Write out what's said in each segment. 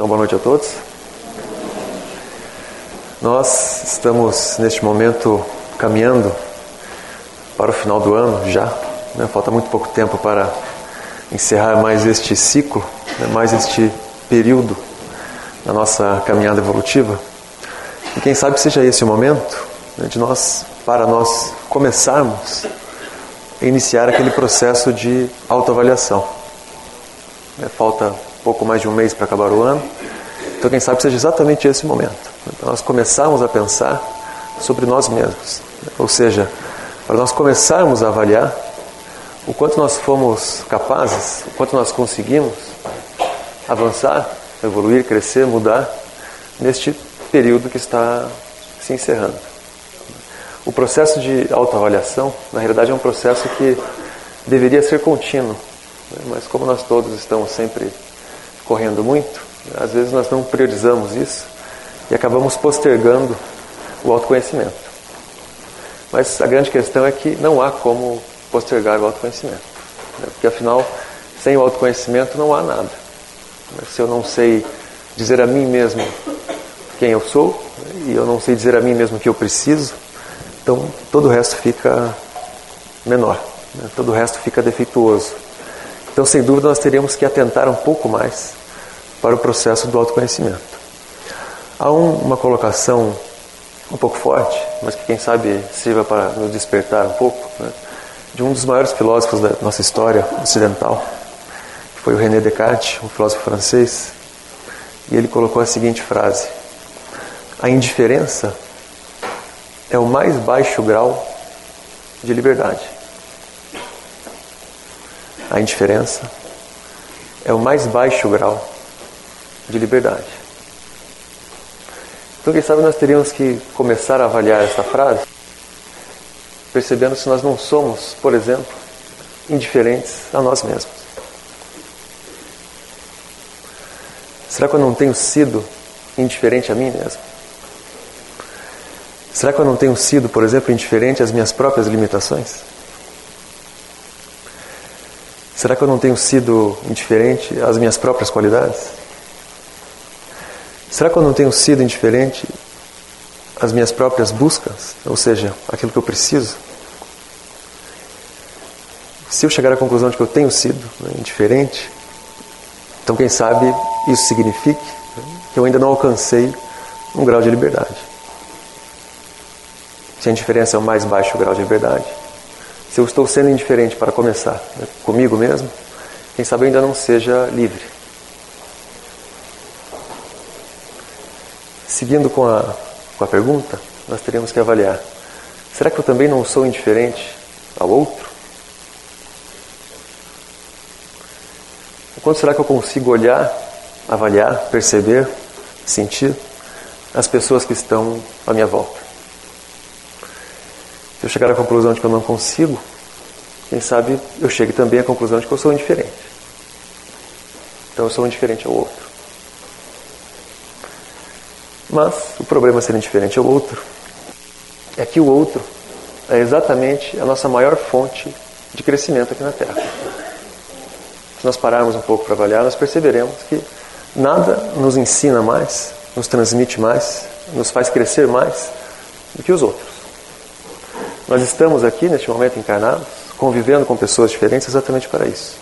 Então, boa noite a todos. Nós estamos neste momento caminhando para o final do ano já. Né? Falta muito pouco tempo para encerrar mais este ciclo, né? mais este período na nossa caminhada evolutiva. E quem sabe seja esse o momento né, de nós, para nós começarmos a iniciar aquele processo de autoavaliação. Né, falta pouco mais de um mês para acabar o ano, então quem sabe seja exatamente esse momento. Então nós começarmos a pensar sobre nós mesmos, ou seja, para nós começarmos a avaliar o quanto nós fomos capazes, o quanto nós conseguimos avançar, evoluir, crescer, mudar neste período que está se encerrando. O processo de autoavaliação, na realidade, é um processo que deveria ser contínuo, né? mas como nós todos estamos sempre correndo muito, às vezes nós não priorizamos isso e acabamos postergando o autoconhecimento. Mas a grande questão é que não há como postergar o autoconhecimento, né? porque afinal, sem o autoconhecimento não há nada. Se eu não sei dizer a mim mesmo quem eu sou, né? e eu não sei dizer a mim mesmo o que eu preciso, então todo o resto fica menor, né? todo o resto fica defeituoso. Então, sem dúvida, nós teríamos que atentar um pouco mais para o processo do autoconhecimento. Há um, uma colocação um pouco forte, mas que quem sabe sirva para nos despertar um pouco, né? de um dos maiores filósofos da nossa história ocidental, que foi o René Descartes, um filósofo francês, e ele colocou a seguinte frase: A indiferença é o mais baixo grau de liberdade. A indiferença é o mais baixo grau de liberdade. Então, quem sabe nós teríamos que começar a avaliar essa frase, percebendo se nós não somos, por exemplo, indiferentes a nós mesmos. Será que eu não tenho sido indiferente a mim mesmo? Será que eu não tenho sido, por exemplo, indiferente às minhas próprias limitações? Será que eu não tenho sido indiferente às minhas próprias qualidades? Será que eu não tenho sido indiferente às minhas próprias buscas, ou seja, aquilo que eu preciso? Se eu chegar à conclusão de que eu tenho sido né, indiferente, então quem sabe isso signifique que eu ainda não alcancei um grau de liberdade. Se a indiferença é o mais baixo grau de liberdade, se eu estou sendo indiferente para começar né, comigo mesmo, quem sabe eu ainda não seja livre. Seguindo com a, com a pergunta, nós teríamos que avaliar: será que eu também não sou indiferente ao outro? O quanto será que eu consigo olhar, avaliar, perceber, sentir as pessoas que estão à minha volta? Se eu chegar à conclusão de que eu não consigo, quem sabe eu chegue também à conclusão de que eu sou indiferente. Então eu sou indiferente ao outro. Mas o problema ser indiferente ao outro é que o outro é exatamente a nossa maior fonte de crescimento aqui na Terra. Se nós pararmos um pouco para avaliar, nós perceberemos que nada nos ensina mais, nos transmite mais, nos faz crescer mais do que os outros. Nós estamos aqui, neste momento encarnados, convivendo com pessoas diferentes exatamente para isso.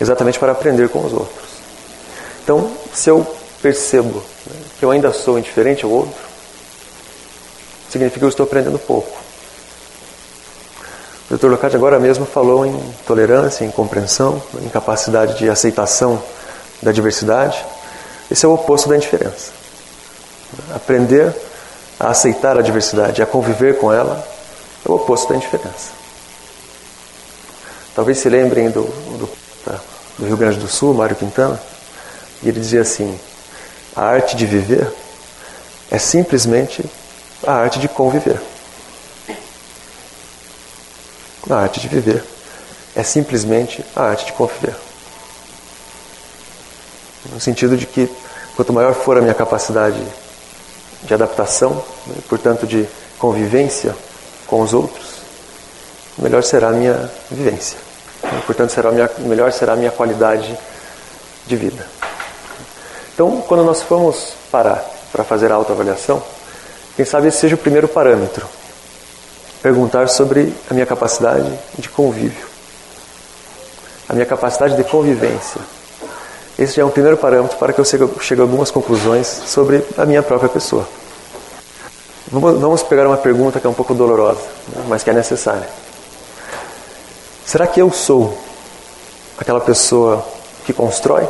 Exatamente para aprender com os outros. Então, se eu percebo né, que eu ainda sou indiferente ao outro, significa que eu estou aprendendo pouco. O Dr. Locati agora mesmo falou em tolerância, em compreensão, em capacidade de aceitação da diversidade. Esse é o oposto da indiferença. Aprender a aceitar a diversidade, a conviver com ela, é o oposto da indiferença. Talvez se lembrem do, do, do Rio Grande do Sul, Mário Quintana, e ele dizia assim: a arte de viver é simplesmente a arte de conviver. A arte de viver é simplesmente a arte de conviver. No sentido de que quanto maior for a minha capacidade de adaptação, né, portanto de convivência com os outros, melhor será a minha vivência. Portanto, será minha, melhor será a minha qualidade de vida. Então, quando nós formos parar para fazer a autoavaliação, quem sabe esse seja o primeiro parâmetro. Perguntar sobre a minha capacidade de convívio, a minha capacidade de convivência. Esse já é um primeiro parâmetro para que eu chegue a algumas conclusões sobre a minha própria pessoa. Vamos pegar uma pergunta que é um pouco dolorosa, né, mas que é necessária. Será que eu sou aquela pessoa que constrói?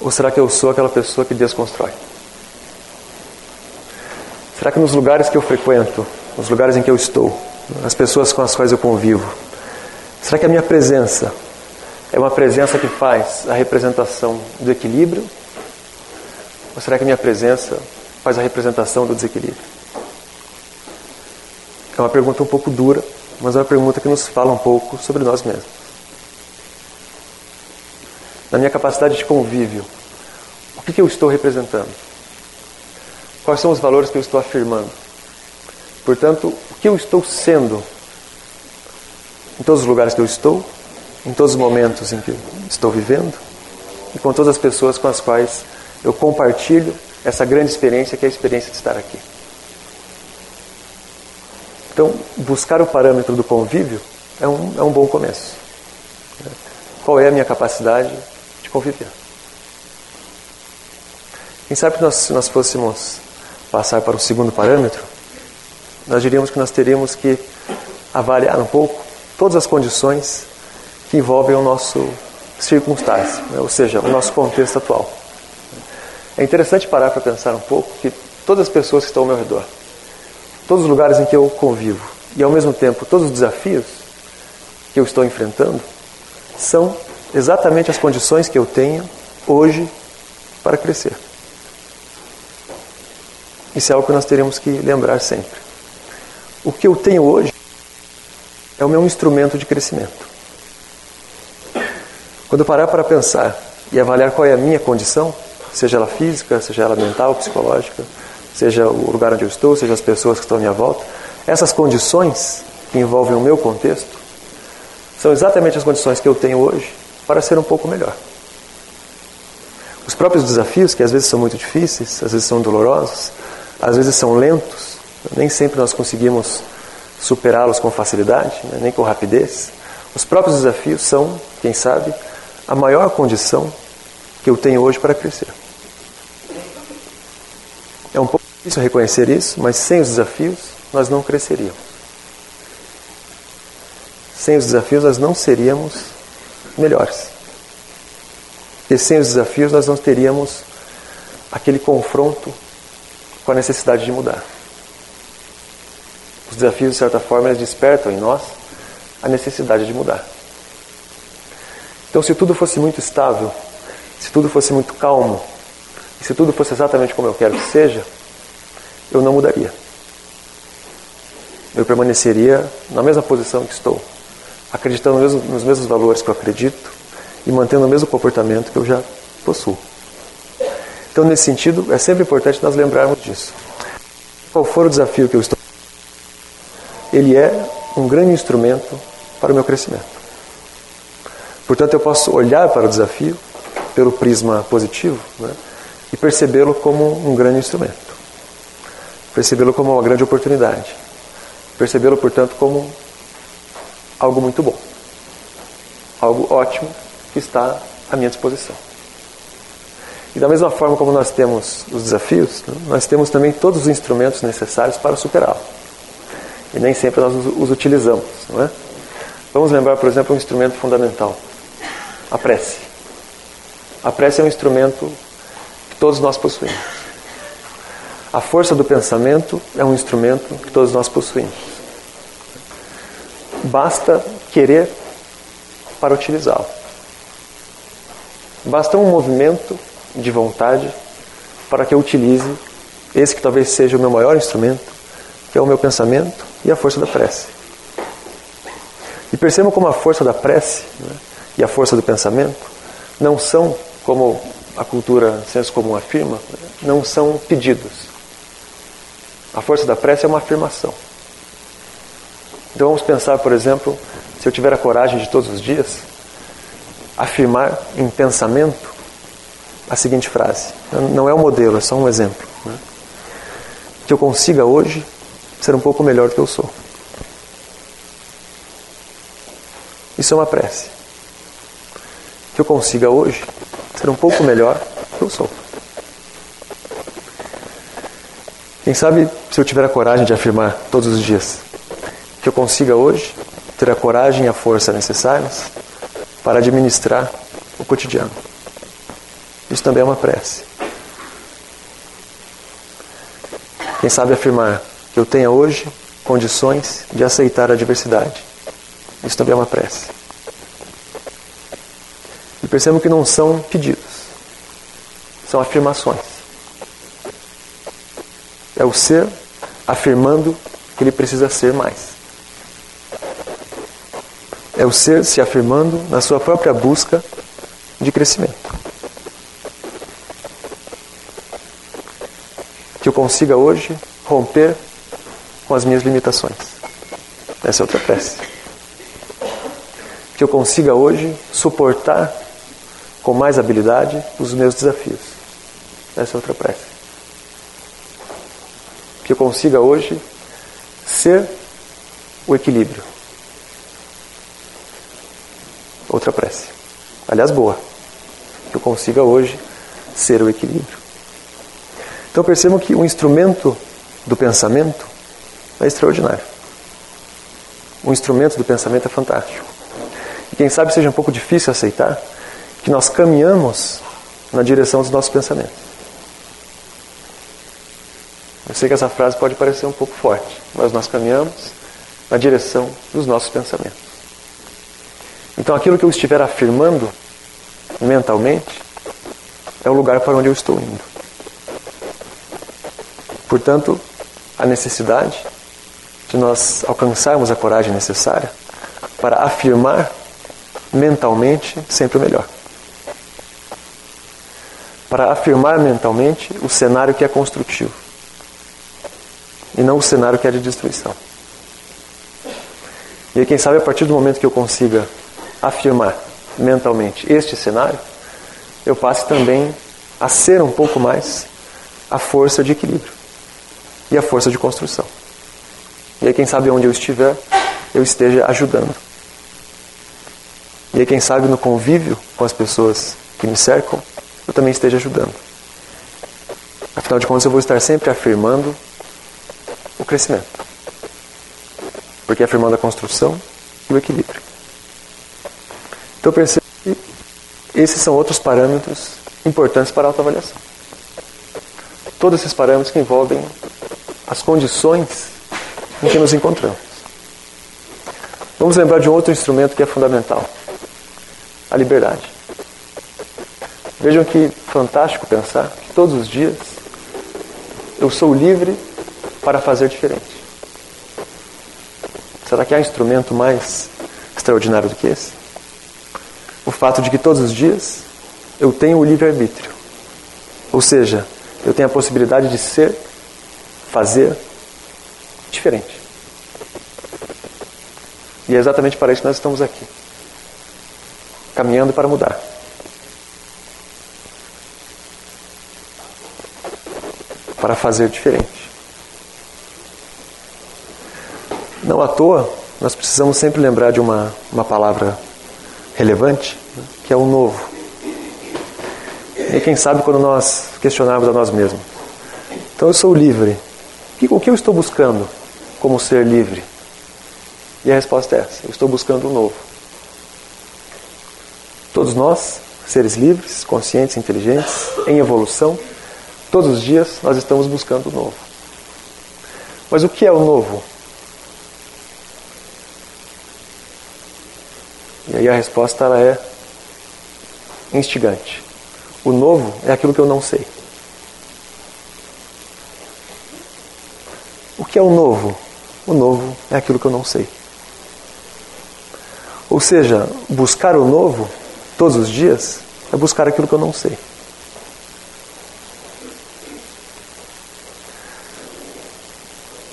Ou será que eu sou aquela pessoa que desconstrói? Será que nos lugares que eu frequento, nos lugares em que eu estou, as pessoas com as quais eu convivo, será que a minha presença é uma presença que faz a representação do equilíbrio? Ou será que a minha presença faz a representação do desequilíbrio? É uma pergunta um pouco dura, mas é uma pergunta que nos fala um pouco sobre nós mesmos. Na minha capacidade de convívio, o que, que eu estou representando? Quais são os valores que eu estou afirmando? Portanto, o que eu estou sendo em todos os lugares que eu estou, em todos os momentos em que estou vivendo e com todas as pessoas com as quais eu compartilho essa grande experiência que é a experiência de estar aqui. Então, buscar o parâmetro do convívio é um, é um bom começo. Qual é a minha capacidade de conviver? Quem sabe que nós, se nós fôssemos passar para o segundo parâmetro, nós diríamos que nós teríamos que avaliar um pouco todas as condições que envolvem o nosso circunstância, né? ou seja, o nosso contexto atual. É interessante parar para pensar um pouco que todas as pessoas que estão ao meu redor, todos os lugares em que eu convivo e ao mesmo tempo todos os desafios que eu estou enfrentando são exatamente as condições que eu tenho hoje para crescer. Isso é algo que nós teremos que lembrar sempre. O que eu tenho hoje é o meu instrumento de crescimento. Quando eu parar para pensar e avaliar qual é a minha condição, seja ela física, seja ela mental, psicológica, seja o lugar onde eu estou, seja as pessoas que estão à minha volta, essas condições que envolvem o meu contexto são exatamente as condições que eu tenho hoje para ser um pouco melhor. Os próprios desafios, que às vezes são muito difíceis, às vezes são dolorosos, às vezes são lentos, nem sempre nós conseguimos superá-los com facilidade, né, nem com rapidez. Os próprios desafios são, quem sabe, a maior condição que eu tenho hoje para crescer. É um pouco difícil reconhecer isso, mas sem os desafios nós não cresceríamos. Sem os desafios nós não seríamos melhores. E sem os desafios nós não teríamos aquele confronto com a necessidade de mudar. Os desafios, de certa forma, eles despertam em nós a necessidade de mudar. Então, se tudo fosse muito estável, se tudo fosse muito calmo, e se tudo fosse exatamente como eu quero que seja, eu não mudaria. Eu permaneceria na mesma posição que estou, acreditando nos mesmos valores que eu acredito e mantendo o mesmo comportamento que eu já possuo. Então, nesse sentido, é sempre importante nós lembrarmos disso. Qual for o desafio que eu estou, ele é um grande instrumento para o meu crescimento. Portanto, eu posso olhar para o desafio pelo prisma positivo né, e percebê-lo como um grande instrumento. Percebê-lo como uma grande oportunidade. Percebê-lo, portanto, como algo muito bom. Algo ótimo que está à minha disposição. E da mesma forma como nós temos os desafios, né, nós temos também todos os instrumentos necessários para superá-los. E nem sempre nós os utilizamos. Não é? Vamos lembrar, por exemplo, um instrumento fundamental: a prece. A prece é um instrumento que todos nós possuímos. A força do pensamento é um instrumento que todos nós possuímos. Basta querer para utilizá-lo. Basta um movimento de vontade para que eu utilize esse que talvez seja o meu maior instrumento, que é o meu pensamento e a força da prece. E percebam como a força da prece né, e a força do pensamento não são, como a cultura senso comum afirma, não são pedidos. A força da prece é uma afirmação. Então vamos pensar, por exemplo, se eu tiver a coragem de todos os dias afirmar em pensamento a seguinte frase. Não é um modelo, é só um exemplo. Né? Que eu consiga hoje ser um pouco melhor do que eu sou. Isso é uma prece. Que eu consiga hoje ser um pouco melhor do que eu sou. Quem sabe, se eu tiver a coragem de afirmar todos os dias que eu consiga hoje ter a coragem e a força necessárias para administrar o cotidiano. Isso também é uma prece. Quem sabe afirmar que eu tenha hoje condições de aceitar a diversidade. Isso também é uma prece. E percebam que não são pedidos, são afirmações. É o ser afirmando que ele precisa ser mais. É o ser se afirmando na sua própria busca de crescimento. Que eu consiga hoje romper com as minhas limitações. Essa é outra prece. Que eu consiga hoje suportar com mais habilidade os meus desafios. Essa é outra prece que eu consiga hoje ser o equilíbrio. Outra prece. Aliás, boa. Que eu consiga hoje ser o equilíbrio. Então percebam que o instrumento do pensamento é extraordinário. O instrumento do pensamento é fantástico. E quem sabe seja um pouco difícil aceitar que nós caminhamos na direção dos nossos pensamentos. Eu sei que essa frase pode parecer um pouco forte, mas nós caminhamos na direção dos nossos pensamentos. Então, aquilo que eu estiver afirmando mentalmente é o lugar para onde eu estou indo. Portanto, a necessidade de nós alcançarmos a coragem necessária para afirmar mentalmente sempre o melhor. Para afirmar mentalmente o cenário que é construtivo e não o cenário que é de destruição. E aí, quem sabe, a partir do momento que eu consiga afirmar mentalmente este cenário, eu passe também a ser um pouco mais a força de equilíbrio e a força de construção. E aí, quem sabe, onde eu estiver, eu esteja ajudando. E aí, quem sabe, no convívio com as pessoas que me cercam, eu também esteja ajudando. Afinal de contas, eu vou estar sempre afirmando o crescimento. Porque afirmando a construção e o equilíbrio. Então perceba que esses são outros parâmetros importantes para a autoavaliação. Todos esses parâmetros que envolvem as condições em que nos encontramos. Vamos lembrar de um outro instrumento que é fundamental: a liberdade. Vejam que fantástico pensar que todos os dias eu sou livre para fazer diferente. Será que há instrumento mais extraordinário do que esse? Fato de que todos os dias eu tenho o livre-arbítrio. Ou seja, eu tenho a possibilidade de ser, fazer diferente. E é exatamente para isso que nós estamos aqui caminhando para mudar. Para fazer diferente. Não à toa, nós precisamos sempre lembrar de uma, uma palavra relevante, que é o novo. E quem sabe quando nós questionarmos a nós mesmos. Então eu sou livre. O que eu estou buscando como ser livre? E a resposta é essa: eu estou buscando o novo. Todos nós, seres livres, conscientes, inteligentes, em evolução, todos os dias nós estamos buscando o novo. Mas o que é o novo? E aí a resposta ela é instigante. O novo é aquilo que eu não sei. O que é o novo? O novo é aquilo que eu não sei. Ou seja, buscar o novo todos os dias é buscar aquilo que eu não sei.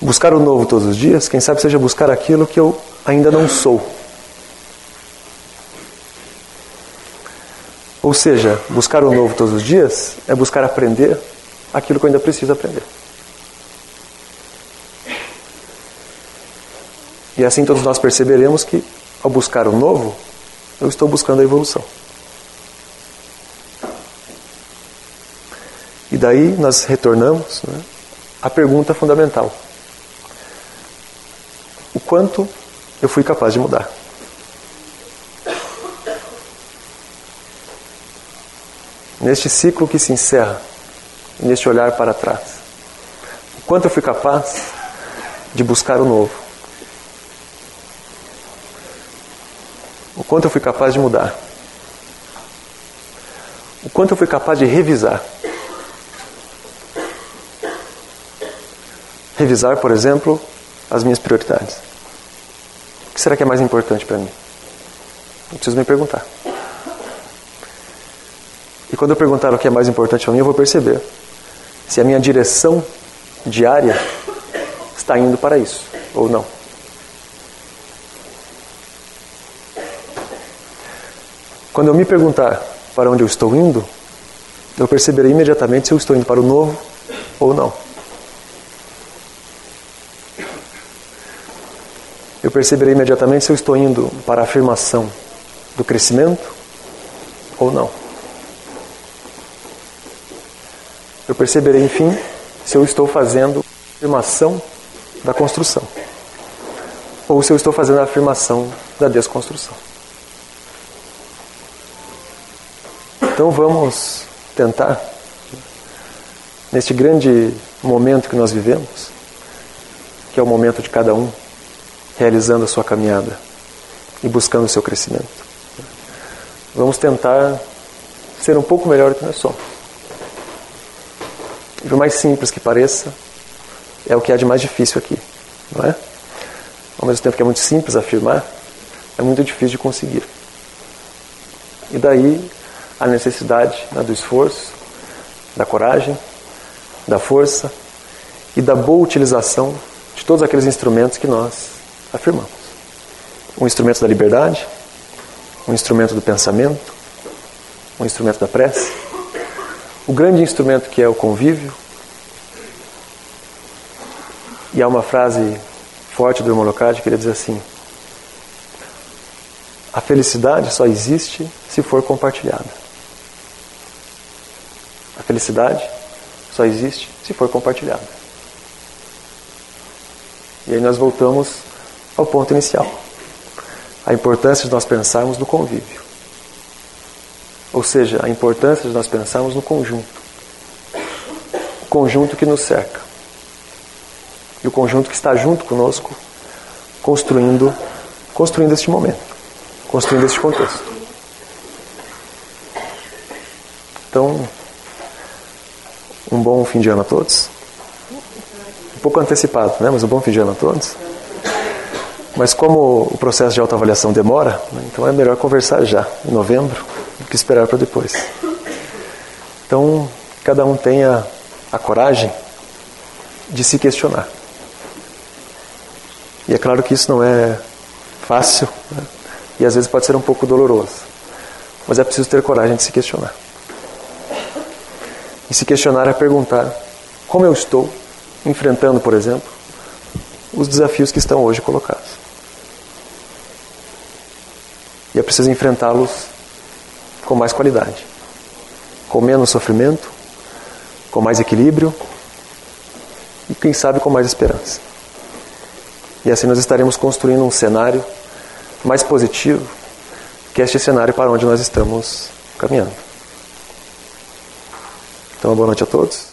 Buscar o novo todos os dias, quem sabe seja buscar aquilo que eu ainda não sou. Ou seja, buscar o novo todos os dias é buscar aprender aquilo que eu ainda preciso aprender. E assim todos nós perceberemos que, ao buscar o novo, eu estou buscando a evolução. E daí nós retornamos né, à pergunta fundamental: o quanto eu fui capaz de mudar? Neste ciclo que se encerra, neste olhar para trás, o quanto eu fui capaz de buscar o novo? O quanto eu fui capaz de mudar? O quanto eu fui capaz de revisar? revisar, por exemplo, as minhas prioridades. O que será que é mais importante para mim? Eu preciso me perguntar. Quando eu perguntar o que é mais importante para mim, eu vou perceber se a minha direção diária está indo para isso ou não. Quando eu me perguntar para onde eu estou indo, eu perceberei imediatamente se eu estou indo para o novo ou não. eu perceberei imediatamente se eu estou indo para a afirmação do crescimento ou não. Eu perceberei, enfim, se eu estou fazendo a afirmação da construção ou se eu estou fazendo a afirmação da desconstrução. Então vamos tentar, neste grande momento que nós vivemos, que é o momento de cada um, realizando a sua caminhada e buscando o seu crescimento. Vamos tentar ser um pouco melhor do que nós somos. Por mais simples que pareça, é o que há de mais difícil aqui, não é? Ao mesmo tempo que é muito simples afirmar, é muito difícil de conseguir. E daí a necessidade né, do esforço, da coragem, da força e da boa utilização de todos aqueles instrumentos que nós afirmamos. Um instrumento da liberdade, um instrumento do pensamento, um instrumento da prece, o grande instrumento que é o convívio. E há uma frase forte do Homolocade que ele diz assim: A felicidade só existe se for compartilhada. A felicidade só existe se for compartilhada. E aí nós voltamos ao ponto inicial. A importância de nós pensarmos no convívio. Ou seja, a importância de nós pensarmos no conjunto. O conjunto que nos cerca. E o conjunto que está junto conosco, construindo, construindo este momento, construindo este contexto. Então, um bom fim de ano a todos. Um pouco antecipado, né? Mas um bom fim de ano a todos. Mas como o processo de autoavaliação demora, né, então é melhor conversar já, em novembro, que esperar para depois. Então, cada um tenha a coragem de se questionar. E é claro que isso não é fácil né? e às vezes pode ser um pouco doloroso, mas é preciso ter coragem de se questionar. E se questionar é perguntar como eu estou enfrentando, por exemplo, os desafios que estão hoje colocados. E é preciso enfrentá-los com mais qualidade, com menos sofrimento, com mais equilíbrio e, quem sabe, com mais esperança. E assim nós estaremos construindo um cenário mais positivo que este cenário para onde nós estamos caminhando. Então, boa noite a todos.